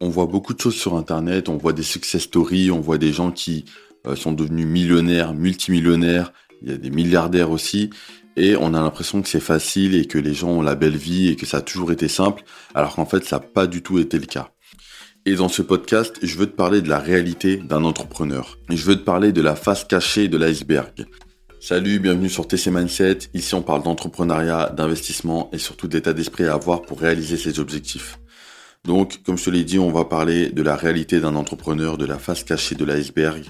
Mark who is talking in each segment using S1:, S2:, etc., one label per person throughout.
S1: On voit beaucoup de choses sur Internet, on voit des success stories, on voit des gens qui euh, sont devenus millionnaires, multimillionnaires, il y a des milliardaires aussi, et on a l'impression que c'est facile et que les gens ont la belle vie et que ça a toujours été simple, alors qu'en fait ça n'a pas du tout été le cas. Et dans ce podcast, je veux te parler de la réalité d'un entrepreneur. Je veux te parler de la face cachée de l'iceberg. Salut, bienvenue sur TC Mindset. Ici, on parle d'entrepreneuriat, d'investissement et surtout d'état d'esprit à avoir pour réaliser ses objectifs. Donc, comme je te l'ai dit, on va parler de la réalité d'un entrepreneur, de la face cachée de l'iceberg.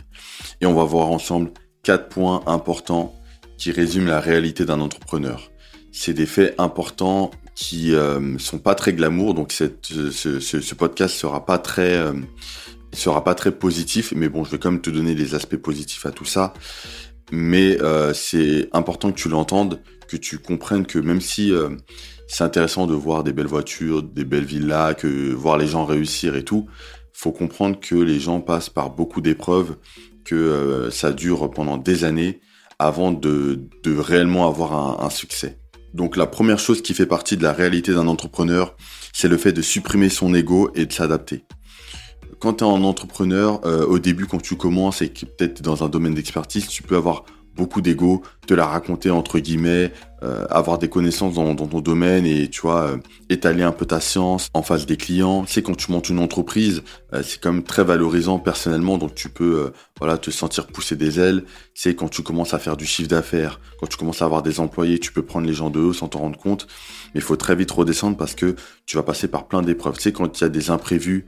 S1: Et on va voir ensemble quatre points importants qui résument la réalité d'un entrepreneur. C'est des faits importants qui euh, sont pas très glamour, donc cette, ce, podcast sera pas très euh, sera pas très positif, mais bon, je vais quand même te donner les aspects positifs à tout ça. Mais euh, c'est important que tu l'entendes, que tu comprennes que même si euh, c'est intéressant de voir des belles voitures, des belles villas, que voir les gens réussir et tout. Faut comprendre que les gens passent par beaucoup d'épreuves, que euh, ça dure pendant des années avant de, de réellement avoir un, succès. Donc la première chose qui fait partie de la réalité d'un entrepreneur, c'est le fait de supprimer son ego et de s'adapter. Quand tu es un entrepreneur, euh, au début quand tu commences et que peut-être dans un domaine d'expertise, tu peux avoir beaucoup d'ego, te la raconter entre guillemets, euh, avoir des connaissances dans, ton domaine et tu vois euh, étaler un peu ta science en face des clients. C'est quand tu montes une entreprise, euh, c'est quand même très valorisant personnellement, donc tu peux voilà te sentir pousser des ailes. C'est quand tu commences à faire du chiffre d'affaires, quand tu commences à avoir des employés, tu peux prendre les gens de haut sans t'en rendre compte. Mais il faut très vite redescendre parce que tu vas passer par plein d'épreuves. C'est quand il y a des imprévus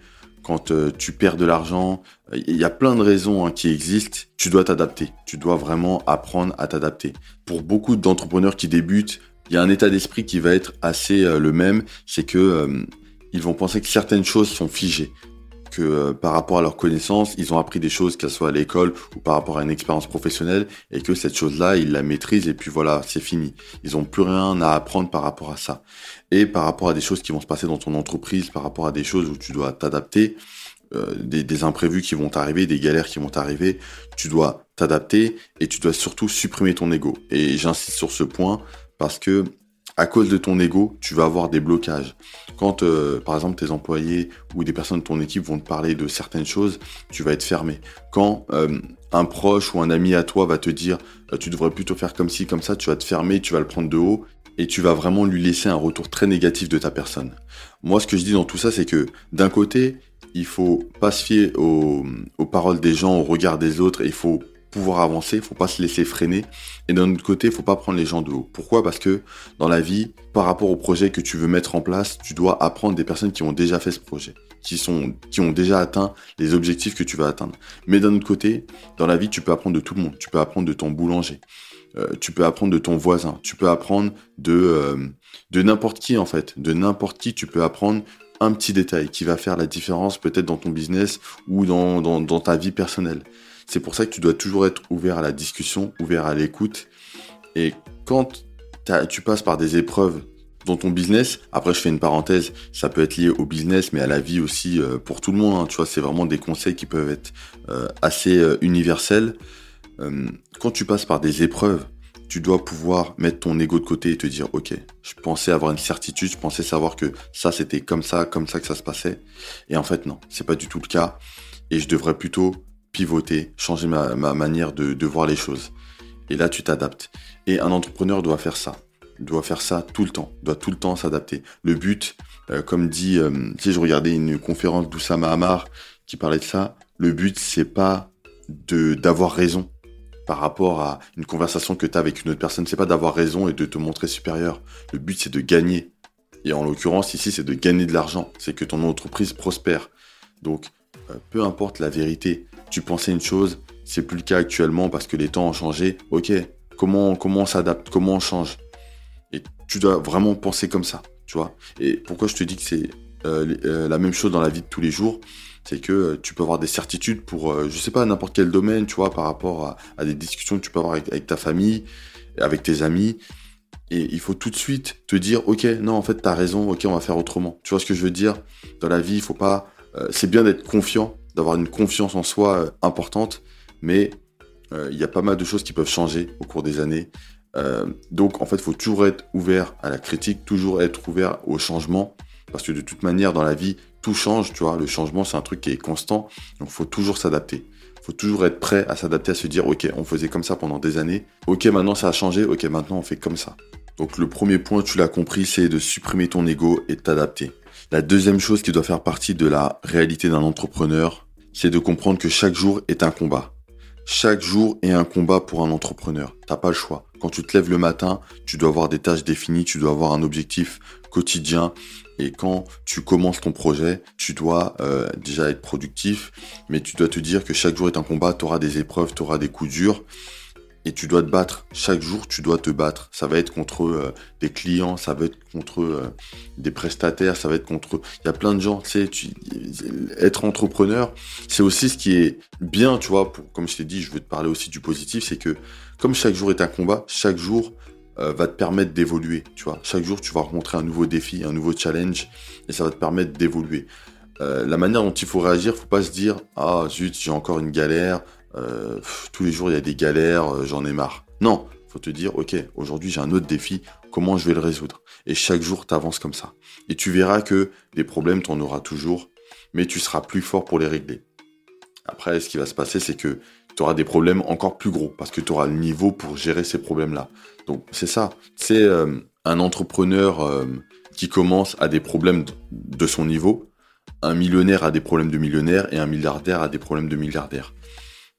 S1: quand euh, tu perds de l'argent. Il y a plein de raisons hein, qui existent. Tu dois t'adapter. Tu dois vraiment apprendre à t'adapter. Pour beaucoup d'entrepreneurs qui débutent, il y a un état d'esprit qui va être assez euh, le même. C'est que euh, ils vont penser que certaines choses sont figées que euh, par rapport à leurs connaissances, ils ont appris des choses, qu'elles soient à l'école ou par rapport à une expérience professionnelle, et que cette chose-là, ils la maîtrisent, et puis voilà, c'est fini. Ils ont plus rien à apprendre par rapport à ça. Et par rapport à des choses qui vont se passer dans ton entreprise, par rapport à des choses où tu dois t'adapter, euh, des, des, imprévus qui vont arriver, des galères qui vont arriver, tu dois t'adapter et tu dois surtout supprimer ton ego. Et j'insiste sur ce point parce que à cause de ton ego, tu vas avoir des blocages. Quand, euh, par exemple, tes employés ou des personnes de ton équipe vont te parler de certaines choses, tu vas être fermé. Quand euh, un proche ou un ami à toi va te dire euh, tu devrais plutôt faire comme ci, comme ça, tu vas te fermer, tu vas le prendre de haut et tu vas vraiment lui laisser un retour très négatif de ta personne. Moi, ce que je dis dans tout ça, c'est que d'un côté, il faut pas se fier aux, paroles des gens, au regard des autres, et il faut avancer, faut pas se laisser freiner. Et d'un autre côté, faut pas prendre les gens de haut. Pourquoi? Parce que dans la vie, par rapport au projet que tu veux mettre en place, tu dois apprendre des personnes qui ont déjà fait ce projet, qui sont, qui ont déjà atteint les objectifs que tu vas atteindre. Mais d'un autre côté, dans la vie, tu peux apprendre de tout le monde. Tu peux apprendre de ton boulanger. Euh, tu peux apprendre de ton voisin. Tu peux apprendre de, euh, de n'importe qui, en fait. De n'importe qui, tu peux apprendre un petit détail qui va faire la différence peut-être dans ton business ou dans, dans ta vie personnelle. C'est pour ça que tu dois toujours être ouvert à la discussion, ouvert à l'écoute. Et quand tu passes par des épreuves dans ton business, après je fais une parenthèse, ça peut être lié au business, mais à la vie aussi euh, pour tout le monde. Hein, tu vois, c'est vraiment des conseils qui peuvent être euh, assez euh, universels. quand tu passes par des épreuves, tu dois pouvoir mettre ton ego de côté et te dire, ok, je pensais avoir une certitude, je pensais savoir que ça c'était comme ça, comme ça que ça se passait. Et en fait non, c'est pas du tout le cas. Et je devrais plutôt pivoter, changer ma, manière de, voir les choses. Et là, tu t'adaptes. Et un entrepreneur doit faire ça. doit faire ça tout le temps. doit tout le temps s'adapter. Le but, euh, comme dit, euh, si je regardais une conférence d'Oussama Hamar qui parlait de ça, le but, c'est pas d'avoir raison par rapport à une conversation que tu as avec une autre personne. C'est pas d'avoir raison et de te montrer supérieur. Le but, c'est de gagner. Et en l'occurrence, ici, c'est de gagner de l'argent. C'est que ton entreprise prospère. Donc, euh, peu importe la vérité, tu pensais une chose, c'est plus le cas actuellement parce que les temps ont changé. Ok, comment, comment on s'adapte, comment on change? Et tu dois vraiment penser comme ça, tu vois? Et pourquoi je te dis que c'est euh, euh, la même chose dans la vie de tous les jours? C'est que tu peux avoir des certitudes pour, je sais pas, n'importe quel domaine, tu vois, par rapport à, des discussions que tu peux avoir avec, ta famille, avec tes amis. Et il faut tout de suite te dire, ok, non, en fait, tu as raison, ok, on va faire autrement. Tu vois ce que je veux dire? Dans la vie, il faut pas euh, c'est bien d'être confiant, d'avoir une confiance en soi euh, importante, mais euh, il y a pas mal de choses qui peuvent changer au cours des années. donc en fait, il faut toujours être ouvert à la critique, toujours être ouvert au changement, Parce que de toute manière, dans la vie, tout change, tu vois. Le changement, c'est un truc qui est constant. Donc, faut toujours s'adapter. Faut toujours être prêt à s'adapter, à se dire, OK, on faisait comme ça pendant des années. OK, maintenant, ça a changé. OK, maintenant, on fait comme ça. Donc, le premier point, tu l'as compris, c'est de supprimer ton ego et de t'adapter. La deuxième chose qui doit faire partie de la réalité d'un entrepreneur, c'est de comprendre que chaque jour est un combat. Chaque jour est un combat pour un entrepreneur. T'as pas le choix. Quand tu te lèves le matin, tu dois avoir des tâches définies, tu dois avoir un objectif quotidien. Et quand tu commences ton projet, tu dois euh, déjà être productif, mais tu dois te dire que chaque jour est un combat, tu auras des épreuves, tu auras des coups durs, et tu dois te battre. Chaque jour, tu dois te battre. Ça va être contre euh, des clients, ça va être contre euh, des prestataires, ça va être contre. Il y a plein de gens. Tu être entrepreneur, c'est aussi ce qui est bien, tu vois. Pour... Comme je t'ai dit, je veux te parler aussi du positif, c'est que comme chaque jour est un combat, chaque jour euh, va te permettre d'évoluer. Tu vois, chaque jour, tu vas rencontrer un nouveau défi, un nouveau challenge, et ça va te permettre d'évoluer. la manière dont il faut réagir, faut pas se dire ah zut j'ai encore une galère, euh, tous les jours il y a des galères, euh, j'en ai marre. Non, faut te dire, ok, aujourd'hui j'ai un autre défi, comment je vais le résoudre? Et chaque jour, tu comme ça. Et tu verras que des problèmes, tu en auras toujours, mais tu seras plus fort pour les régler. Après, ce qui va se passer, c'est que tu auras des problèmes encore plus gros, parce que tu auras le niveau pour gérer ces problèmes-là. Donc c'est ça. C'est euh, un entrepreneur qui commence à des problèmes de son niveau, un millionnaire a des problèmes de millionnaire, et un milliardaire a des problèmes de milliardaire.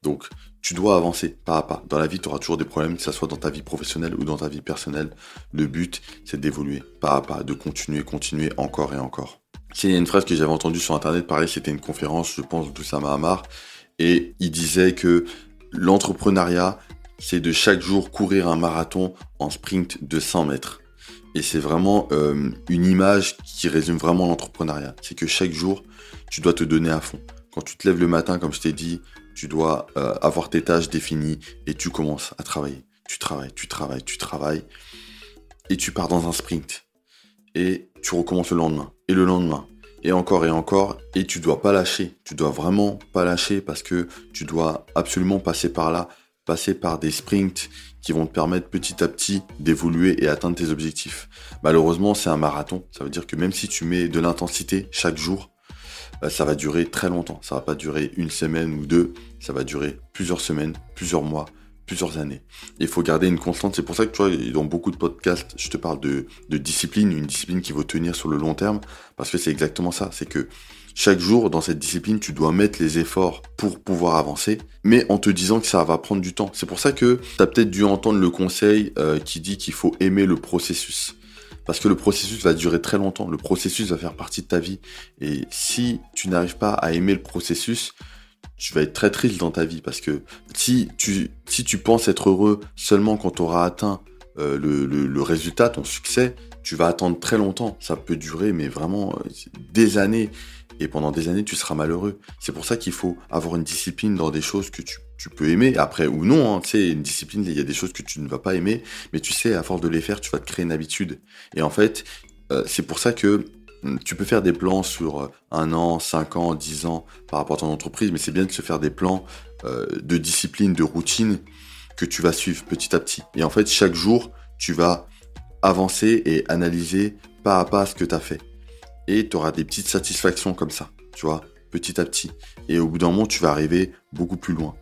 S1: Donc, tu dois avancer pas à pas. Dans la vie, tu auras toujours des problèmes, que ce soit dans ta vie professionnelle ou dans ta vie personnelle. Le but, c'est d'évoluer pas à pas, de continuer, continuer encore et encore. A une phrase que j'avais entendue sur Internet, pareil, c'était une conférence, je pense, d'Oussama Hamar, et il disait que l'entrepreneuriat, c'est de chaque jour courir un marathon en sprint de 100 mètres. Et c'est vraiment euh, une image qui résume vraiment l'entrepreneuriat. C'est que chaque jour, tu dois te donner à fond. Quand tu te lèves le matin, comme je t'ai dit, tu dois euh, avoir tes tâches définies et tu commences à travailler. Tu travailles, tu travailles, tu travailles et tu pars dans un sprint. Et tu recommences le lendemain et le lendemain et encore et encore et tu dois pas lâcher. Tu dois vraiment pas lâcher parce que tu dois absolument passer par là, passer par des sprints qui vont te permettre petit à petit d'évoluer et atteindre tes objectifs. Malheureusement, c'est un marathon. Ça veut dire que même si tu mets de l'intensité chaque jour, ça va durer très longtemps. Ça va pas durer une semaine ou deux, ça va durer plusieurs semaines, plusieurs mois, plusieurs années. Il faut garder une constante. C'est pour ça que tu vois, dans beaucoup de podcasts, je te parle de, discipline, une discipline qui vaut tenir sur le long terme, parce que c'est exactement ça. C'est que chaque jour, dans cette discipline, tu dois mettre les efforts pour pouvoir avancer, mais en te disant que ça va prendre du temps. C'est pour ça que tu as peut-être dû entendre le conseil euh, qui dit qu'il faut aimer le processus. Parce que le processus va durer très longtemps, le processus va faire partie de ta vie. Et si tu n'arrives pas à aimer le processus, tu vas être très triste dans ta vie. Parce que si tu, penses être heureux seulement quand tu auras atteint euh, le, le, résultat, ton succès, tu vas attendre très longtemps. Ça peut durer, mais vraiment euh, des années. Et pendant des années, tu seras malheureux. C'est pour ça qu'il faut avoir une discipline dans des choses que tu tu peux aimer, après ou non, hein, tu sais, une discipline, il y a des choses que tu ne vas pas aimer, mais tu sais, à force de les faire, tu vas te créer une habitude. Et en fait, euh, c'est pour ça que hum, tu peux faire des plans sur euh, un an, cinq ans, dix ans par rapport à ton entreprise, mais c'est bien de se faire des plans euh, de discipline, de routine que tu vas suivre petit à petit. Et en fait, chaque jour, tu vas avancer et analyser pas à pas ce que tu as fait. Et tu auras des petites satisfactions comme ça, tu vois, petit à petit. Et au bout d'un moment, tu vas arriver beaucoup plus loin.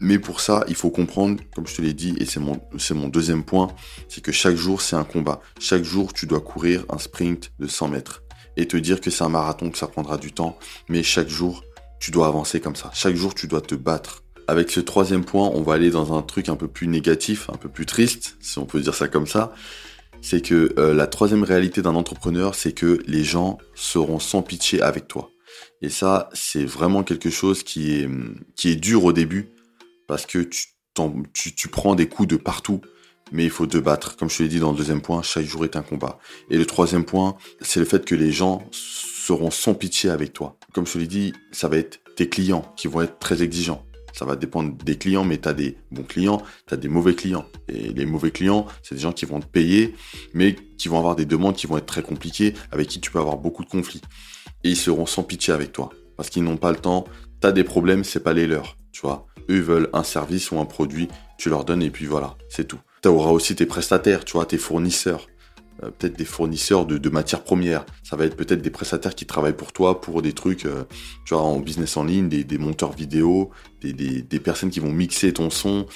S1: Mais pour ça, il faut comprendre, comme je te l'ai dit, et c'est mon, deuxième point, c'est que chaque jour, c'est un combat. Chaque jour, tu dois courir un sprint de 100 mètres. Et te dire que c'est un marathon, que ça prendra du temps. Mais chaque jour, tu dois avancer comme ça. Chaque jour, tu dois te battre. Avec ce troisième point, on va aller dans un truc un peu plus négatif, un peu plus triste, si on peut dire ça comme ça. C'est que euh, la troisième réalité d'un entrepreneur, c'est que les gens seront sans pitié avec toi. Et ça, c'est vraiment quelque chose qui est dur au début parce que tu, prends des coups de partout, mais il faut te battre. Comme je te l'ai dit dans le deuxième point, chaque jour est un combat. Et le troisième point, c'est le fait que les gens seront sans pitié avec toi. Comme je te l'ai dit, ça va être tes clients qui vont être très exigeants. Ça va dépendre des clients, mais tu as des bons clients, tu as des mauvais clients. Et les mauvais clients, c'est des gens qui vont te payer, mais qui vont avoir des demandes qui vont être très compliquées, avec qui tu peux avoir beaucoup de conflits. Et ils seront sans pitié avec toi. Parce qu'ils n'ont pas le temps. Tu as des problèmes, c'est pas les leurs. Tu vois eux veulent un service ou un produit, tu leur donnes et puis voilà, c'est tout. Tu auras aussi tes prestataires, tu vois, tes fournisseurs. euh, peut-être des fournisseurs de, matières premières. Ça va être peut-être des prestataires qui travaillent pour toi pour des trucs, euh, tu vois, en business en ligne, des, monteurs vidéo, des, personnes qui vont mixer ton son,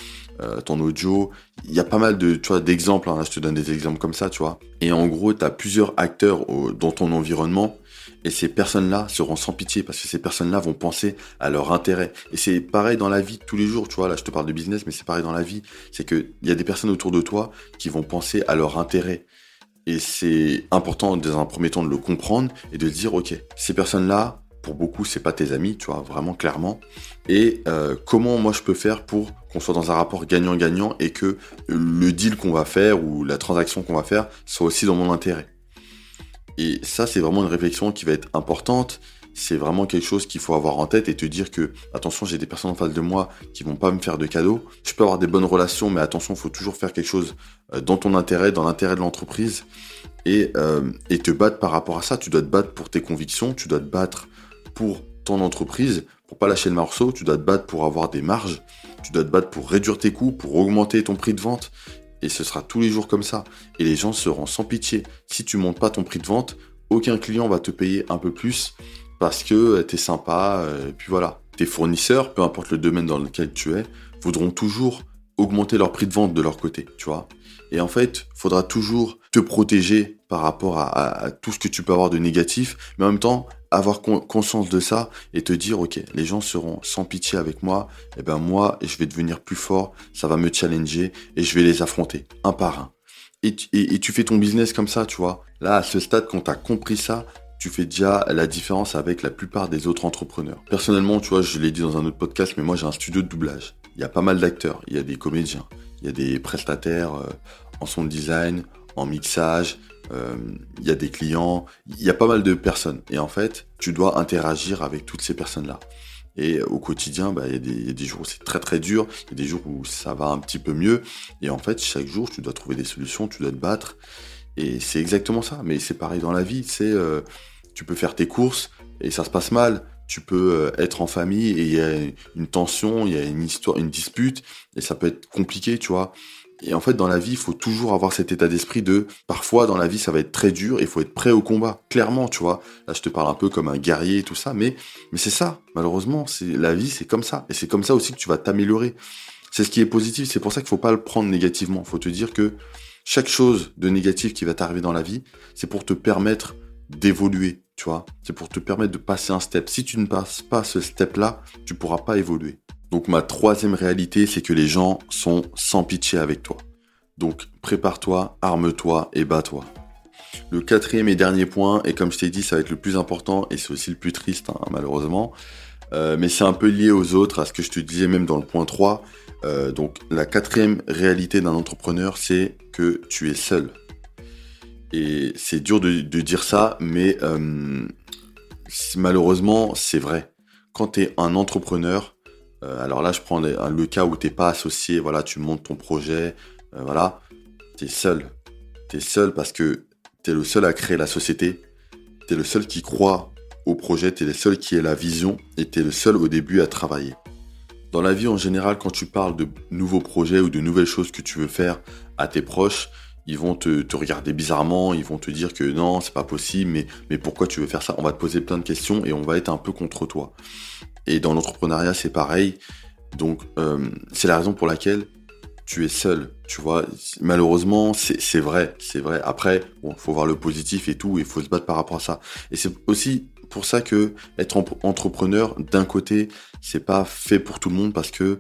S1: euh, ton audio. Il y a pas mal de, tu d'exemples. Hein. je te donne des exemples comme ça, tu vois. Et en gros, tu as plusieurs acteurs dans ton environnement. Et ces personnes-là seront sans pitié parce que ces personnes-là vont penser à leur intérêt. Et c'est pareil dans la vie tous les jours, tu vois. Là, je te parle de business, mais c'est pareil dans la vie. C'est que il y a des personnes autour de toi qui vont penser à leur intérêt. Et c'est important dans un premier temps de le comprendre et de dire, ok, ces personnes-là, pour beaucoup, c'est pas tes amis, tu vois, vraiment clairement. Et euh, comment moi je peux faire pour qu'on soit dans un rapport gagnant-gagnant et que le deal qu'on va faire ou la transaction qu'on va faire soit aussi dans mon intérêt? Et ça, c'est vraiment une réflexion qui va être importante c'est vraiment quelque chose qu'il faut avoir en tête et te dire que attention, j'ai des personnes en face de moi qui vont pas me faire de cadeaux. Je peux avoir des bonnes relations, mais attention, il faut toujours faire quelque chose euh, dans ton intérêt, dans l'intérêt de l'entreprise et, euh, et te battre par rapport à ça. Tu dois te battre pour tes convictions, tu dois te battre pour ton entreprise, pour pas lâcher le morceau, tu dois te battre pour avoir des marges, tu dois te battre pour réduire tes coûts, pour augmenter ton prix de vente. Et ce sera tous les jours comme ça. Et les gens seront sans pitié. Si tu montes pas ton prix de vente, aucun client va te payer un peu plus parce que euh, tu es sympa, euh, et puis voilà. Tes fournisseurs, peu importe le domaine dans lequel tu es, voudront toujours augmenter leur prix de vente de leur côté, tu vois. Et en fait, faudra toujours te protéger par rapport à, tout ce que tu peux avoir de négatif, mais en même temps, avoir conscience de ça et te dire, ok, les gens seront sans pitié avec moi, et eh ben moi, je vais devenir plus fort, ça va me challenger et je vais les affronter un par un. Et, tu fais ton business comme ça, tu vois. Là, à ce stade, quand tu as compris ça, tu fais déjà la différence avec la plupart des autres entrepreneurs. Personnellement, tu vois, je l'ai dit dans un autre podcast, mais moi j'ai un studio de doublage. Il y a pas mal d'acteurs, il y a des comédiens, il y a des prestataires euh, en son design, en mixage, euh, il y a des clients, il y a pas mal de personnes. Et en fait, tu dois interagir avec toutes ces personnes-là. Et au quotidien, bah, il, y a des, jours où c'est très très dur, il y a des jours où ça va un petit peu mieux. Et en fait, chaque jour, tu dois trouver des solutions, tu dois te battre. Et c'est exactement ça. Mais c'est pareil dans la vie. C'est euh, tu peux faire tes courses et ça se passe mal. Tu peux euh, être en famille et il y a une tension, il y a une histoire, une dispute et ça peut être compliqué, tu vois. Et en fait, dans la vie, il faut toujours avoir cet état d'esprit de, parfois, dans la vie, ça va être très dur et il faut être prêt au combat. Clairement, tu vois. Là, je te parle un peu comme un guerrier et tout ça, mais, mais c'est ça. Malheureusement, c'est, la vie, c'est comme ça. Et c'est comme ça aussi que tu vas t'améliorer. C'est ce qui est positif. C'est pour ça qu'il faut pas le prendre négativement. Il faut te dire que chaque chose de négatif qui va t'arriver dans la vie, c'est pour te permettre d'évoluer, tu vois. C'est pour te permettre de passer un step. Si tu ne passes pas ce step-là, tu pourras pas évoluer. Donc ma troisième réalité, c'est que les gens sont sans pitié avec toi. Donc prépare-toi, arme-toi et bats-toi. Le quatrième et dernier point, et comme je t'ai dit, ça va être le plus important et c'est aussi le plus triste, hein, malheureusement, euh, mais c'est un peu lié aux autres, à ce que je te disais même dans le point 3. Euh, donc la quatrième réalité d'un entrepreneur, c'est que tu es seul. Et c'est dur de, dire ça, mais euh, malheureusement, c'est vrai. Quand tu es un entrepreneur, euh, alors là, je prends le cas où t'es pas associé, voilà, tu montes ton projet, euh, voilà, tu es seul. Tu es seul parce que tu es le seul à créer la société, tu es le seul qui croit au projet, tu es le seul qui ait la vision et tu es le seul au début à travailler. Dans la vie en général, quand tu parles de nouveaux projets ou de nouvelles choses que tu veux faire à tes proches, ils vont te, regarder bizarrement, ils vont te dire que non, c'est pas possible, mais pourquoi tu veux faire ça? On va te poser plein de questions et on va être un peu contre toi. Et dans l'entrepreneuriat, c'est pareil. Donc, euh, c'est la raison pour laquelle tu es seul. Tu vois, malheureusement, c'est vrai, c'est vrai. Après, bon, faut voir le positif et tout, il faut se battre par rapport à ça. Et c'est aussi pour ça que être entrepreneur, d'un côté, c'est pas fait pour tout le monde parce que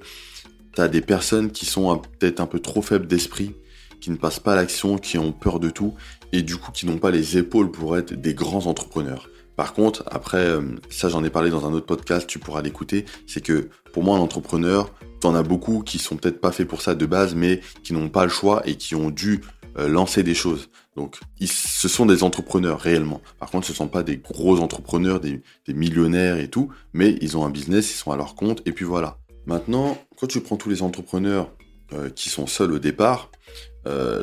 S1: tu as des personnes qui sont peut-être un peu trop faibles d'esprit qui ne passent pas à l'action, qui ont peur de tout, et du coup qui n'ont pas les épaules pour être des grands entrepreneurs. Par contre, après, euh, ça j'en ai parlé dans un autre podcast, tu pourras l'écouter, c'est que pour moi un entrepreneur, t'en as beaucoup qui sont peut-être pas faits pour ça de base, mais qui n'ont pas le choix et qui ont dû euh, lancer des choses. Donc, ils, ce sont des entrepreneurs réellement. Par contre, ce ne sont pas des gros entrepreneurs, des, millionnaires et tout, mais ils ont un business, ils sont à leur compte, et puis voilà. Maintenant, quand tu prends tous les entrepreneurs euh, qui sont seuls au départ,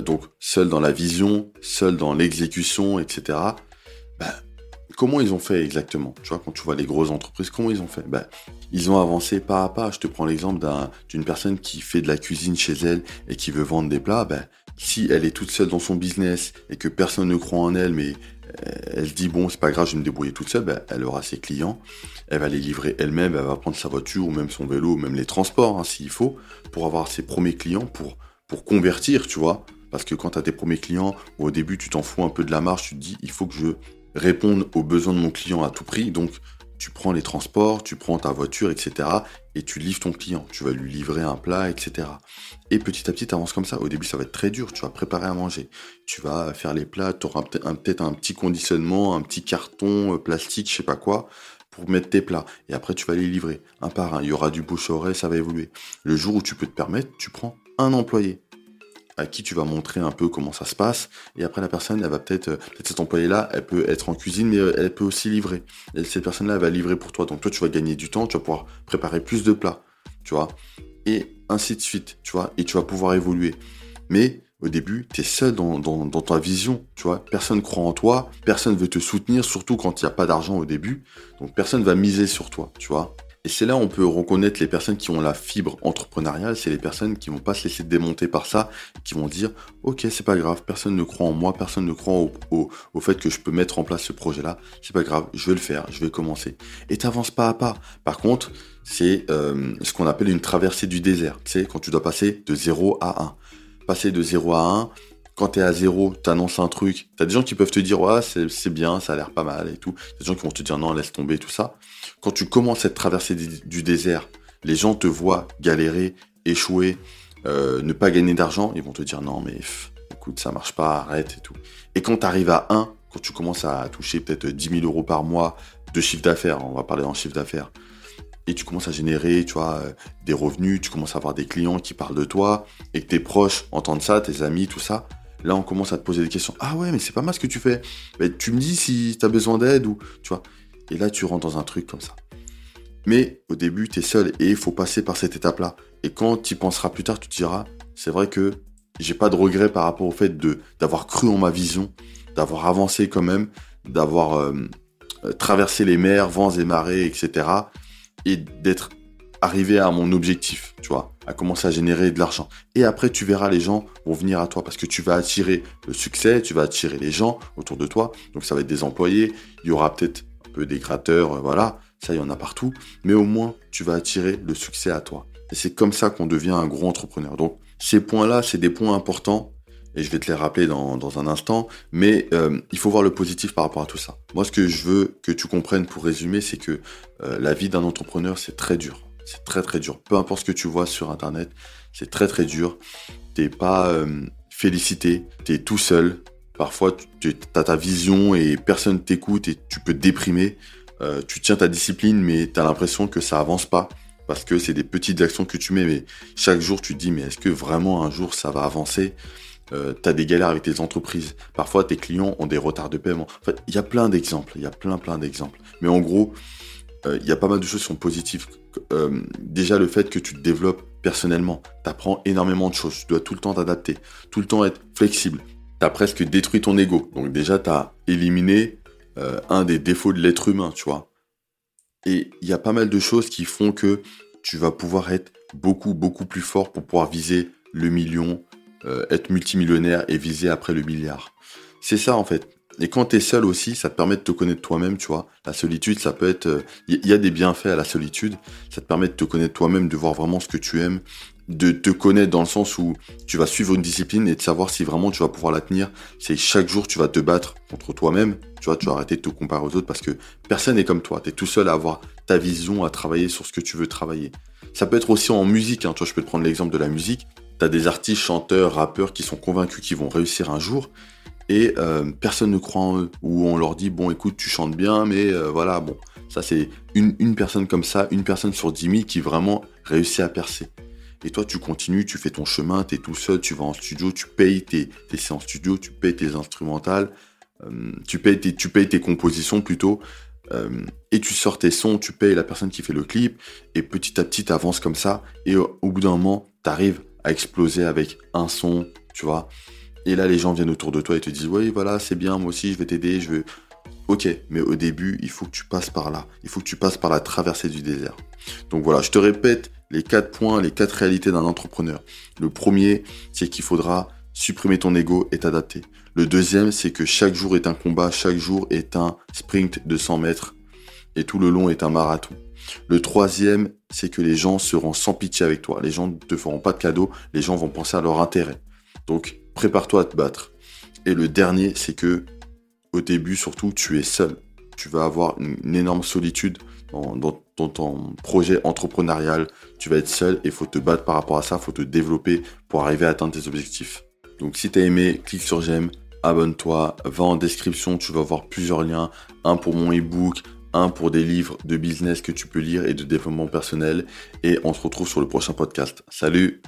S1: donc seul dans la vision, seul dans l'exécution, etc. comment ils ont fait exactement? Tu vois, quand tu vois les grosses entreprises, comment ils ont fait? Ben, Ils ont avancé pas à pas. Je te prends l'exemple d'une personne qui fait de la cuisine chez elle et qui veut vendre des plats. Ben, si elle est toute seule dans son business et que personne ne croit en elle, mais euh, elle se dit bon c'est pas grave je vais me débrouiller toute seule, ben, elle aura ses clients, elle va les livrer elle-même, elle va prendre sa voiture ou même son vélo même les transports hein, s'il faut pour avoir ses premiers clients pour pour convertir tu vois. Parce que quand tu as tes premiers clients au début tu t'en fous un peu de la marge, tu te dis il faut que je réponde aux besoins de mon client à tout prix donc tu prends les transports, tu prends ta voiture, etc. Et tu livres ton client. Tu vas lui livrer un plat, etc. Et petit à petit, tu avances comme ça. Au début, ça va être très dur. Tu vas préparer à manger. Tu vas faire les plats. Tu auras peut-être un, petit conditionnement, un petit carton euh, plastique, je sais pas quoi, pour mettre tes plats. Et après, tu vas les livrer un par un. Il y aura du bouche à oreille, ça va évoluer. Le jour où tu peux te permettre, tu prends un employé à qui tu vas montrer un peu comment ça se passe. Et après, la personne, elle va peut-être, euh, peut-être cet employé-là, elle peut être en cuisine, mais euh, elle peut aussi livrer. Et cette personne-là, elle va livrer pour toi. Donc toi, tu vas gagner du temps, tu vas pouvoir préparer plus de plats, tu vois. Et ainsi de suite, tu vois. Et tu vas pouvoir évoluer. Mais au début, tu es seul dans, dans, ta vision, tu vois. Personne croit en toi, personne veut te soutenir, surtout quand il n'y a pas d'argent au début. Donc personne va miser sur toi, tu vois. Et c'est là où on peut reconnaître les personnes qui ont la fibre entrepreneuriale, c'est les personnes qui vont pas se laisser démonter par ça, qui vont dire ok c'est pas grave, personne ne croit en moi, personne ne croit au, fait que je peux mettre en place ce projet-là, c'est pas grave, je vais le faire, je vais commencer. Et t'avances pas à pas. Par contre, c'est euh, ce qu'on appelle une traversée du désert, tu sais, quand tu dois passer de 0 à 1. Passer de 0 à 1, quand t'es à zéro, t'annonces un truc, t'as des gens qui peuvent te dire ouais c'est bien, ça a l'air pas mal et tout. Des gens qui vont te dire non laisse tomber tout ça. Quand tu commences à traverser du désert, les gens te voient galérer, échouer, euh, ne pas gagner d'argent, ils vont te dire non mais écoute ça marche pas, arrête et tout. Et quand t'arrives à 1, quand tu commences à toucher peut-être 10 000 euros par mois de chiffre d'affaires, on va parler en chiffre d'affaires, et tu commences à générer, tu vois, euh, des revenus, tu commences à avoir des clients qui parlent de toi, et que tes proches entendent ça, tes amis, tout ça, Là, on commence à te poser des questions. Ah ouais, mais c'est pas mal ce que tu fais. Tu me dis si tu as besoin d'aide ou. Tu vois. Et là, tu rentres dans un truc comme ça. Mais au début, tu es seul et il faut passer par cette étape-là. Et quand tu y penseras plus tard, tu te diras c'est vrai que j'ai pas de regret par rapport au fait d'avoir cru en ma vision, d'avoir avancé quand même, d'avoir euh, euh, traversé les mers, vents et marées, etc. Et d'être arriver à mon objectif, tu vois, à commencer à générer de l'argent. Et après, tu verras, les gens vont venir à toi parce que tu vas attirer le succès, tu vas attirer les gens autour de toi. Donc, ça va être des employés, il y aura peut-être des créateurs, euh, voilà, ça, y en a partout. Mais au moins, tu vas attirer le succès à toi. Et c'est comme ça qu'on devient un gros entrepreneur. Donc, ces points-là, c'est des points importants et je vais te les rappeler dans, dans un instant, mais euh, il faut voir le positif par rapport à tout ça. Moi, ce que je veux que tu comprennes pour résumer, c'est que euh, la vie d'un entrepreneur, c'est très dur. C'est très très dur. Peu importe ce que tu vois sur Internet, c'est très très dur. T'es pas euh, félicité, t'es tout seul. Parfois, tu as ta vision et personne t'écoute et tu peux déprimer. Euh, tu tiens ta discipline, mais tu as l'impression que ça avance pas parce que c'est des petites actions que tu mets, mais chaque jour tu te dis mais est-ce que vraiment un jour ça va avancer? Euh, Tu des galères avec tes entreprises. Parfois tes clients ont des retards de paiement. En fait, il y a plein d'exemples, il y a plein plein d'exemples. Mais en gros, euh, il y a pas mal de choses qui sont positives. Euh, déjà, le fait que tu te développes personnellement, tu apprends énormément de choses. Tu dois tout le temps t'adapter, tout le temps être flexible. Tu as presque détruit ton ego. Donc déjà, tu as éliminé euh, un des défauts de l'être humain, tu vois. Et il y a pas mal de choses qui font que tu vas pouvoir être beaucoup, beaucoup plus fort pour pouvoir viser le million, être multimillionnaire et viser après le milliard. C'est ça en fait. Et quand tu es seul aussi, ça te permet de te connaître toi-même, tu vois. La solitude, ça peut être... Il euh, y, a des bienfaits à la solitude. Ça te permet de te connaître toi-même, de voir vraiment ce que tu aimes, de te connaître dans le sens où tu vas suivre une discipline et de savoir si vraiment tu vas pouvoir la tenir. C'est chaque jour, tu vas te battre contre toi-même. Tu vois, tu vas arrêter de te comparer aux autres parce que personne n'est comme toi. Tu es tout seul à avoir ta vision, à travailler sur ce que tu veux travailler. Ça peut être aussi en musique. Hein. Tu vois, je peux te prendre l'exemple de la musique. Tu as des artistes, chanteurs, rappeurs qui sont convaincus qu'ils vont réussir un jour et euh, personne ne croit en eux. Ou on leur dit, bon, écoute, tu chantes bien, mais euh, voilà, bon. Ça, c'est une, une, personne comme ça, une personne sur 10 000 qui vraiment réussit à percer. Et toi, tu continues, tu fais ton chemin, tu es tout seul, tu vas en studio, tu payes tes, tes séances studio, tu payes tes instrumentales, euh, tu, payes tes, compositions plutôt, et tu sors tes sons, tu payes la personne qui fait le clip, et petit à petit, tu avances comme ça, et au, au bout d'un moment, tu arrives à exploser avec un son, tu vois. Et là, les gens viennent autour de toi et te disent, oui, voilà, c'est bien, moi aussi, je vais t'aider, je veux... Ok, mais au début, il faut que tu passes par là. Il faut que tu passes par la traversée du désert. Donc voilà, je te répète les quatre points, les quatre réalités d'un entrepreneur. Le premier, c'est qu'il faudra supprimer ton ego et t'adapter. Le deuxième, c'est que chaque jour est un combat, chaque jour est un sprint de 100 mètres et tout le long est un marathon. Le troisième, c'est que les gens seront sans pitié avec toi. Les gens ne te feront pas de cadeaux, les gens vont penser à leur intérêt. Donc, prépare-toi à te battre. Et le dernier, c'est que au début, surtout, tu es seul. Tu vas avoir une, énorme solitude dans, ton projet entrepreneurial. Tu vas être seul et il faut te battre par rapport à ça, il faut te développer pour arriver à atteindre tes objectifs. Donc si tu as aimé, clique sur j'aime, abonne-toi, va en description, tu vas voir plusieurs liens, un pour mon ebook, un pour des livres de business que tu peux lire et de développement personnel. Et on se retrouve sur le prochain podcast. Salut